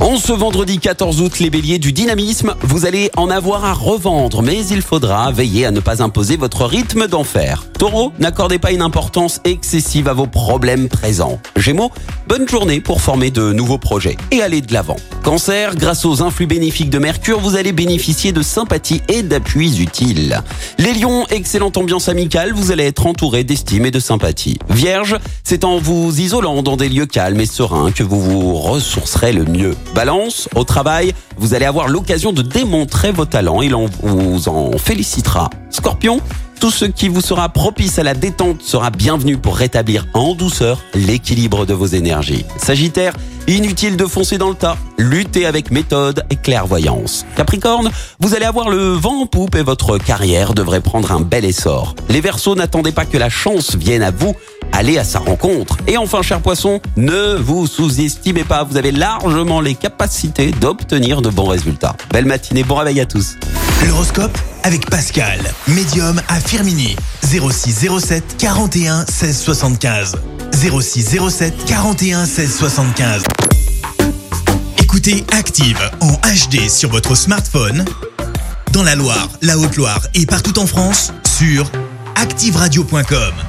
En ce vendredi 14 août, les béliers du dynamisme, vous allez en avoir à revendre, mais il faudra veiller à ne pas imposer votre rythme d'enfer. Taureau, n'accordez pas une importance excessive à vos problèmes présents. Gémeaux, bonne journée pour former de nouveaux projets et aller de l'avant. Cancer, grâce aux influx bénéfiques de Mercure, vous allez bénéficier de sympathie et d'appuis utiles. Les lions, excellente ambiance amicale, vous allez être entouré d'estime et de sympathie. Vierge, c'est en vous isolant dans des lieux calmes et sereins que vous vous ressourcerez le mieux. Balance, au travail, vous allez avoir l'occasion de démontrer vos talents et l'on vous en félicitera. Scorpion, tout ce qui vous sera propice à la détente sera bienvenu pour rétablir en douceur l'équilibre de vos énergies. Sagittaire, inutile de foncer dans le tas, luttez avec méthode et clairvoyance. Capricorne, vous allez avoir le vent en poupe et votre carrière devrait prendre un bel essor. Les Verseaux, n'attendez pas que la chance vienne à vous, allez à sa rencontre. Et enfin, cher poisson, ne vous sous-estimez pas, vous avez largement les capacités d'obtenir de bons résultats. Belle matinée, bon réveil à tous. L'horoscope avec Pascal, médium à Firmini. 06 07 41 16 75. 06 07 41 16 75. Écoutez Active en HD sur votre smartphone, dans la Loire, la Haute-Loire et partout en France, sur activeradio.com.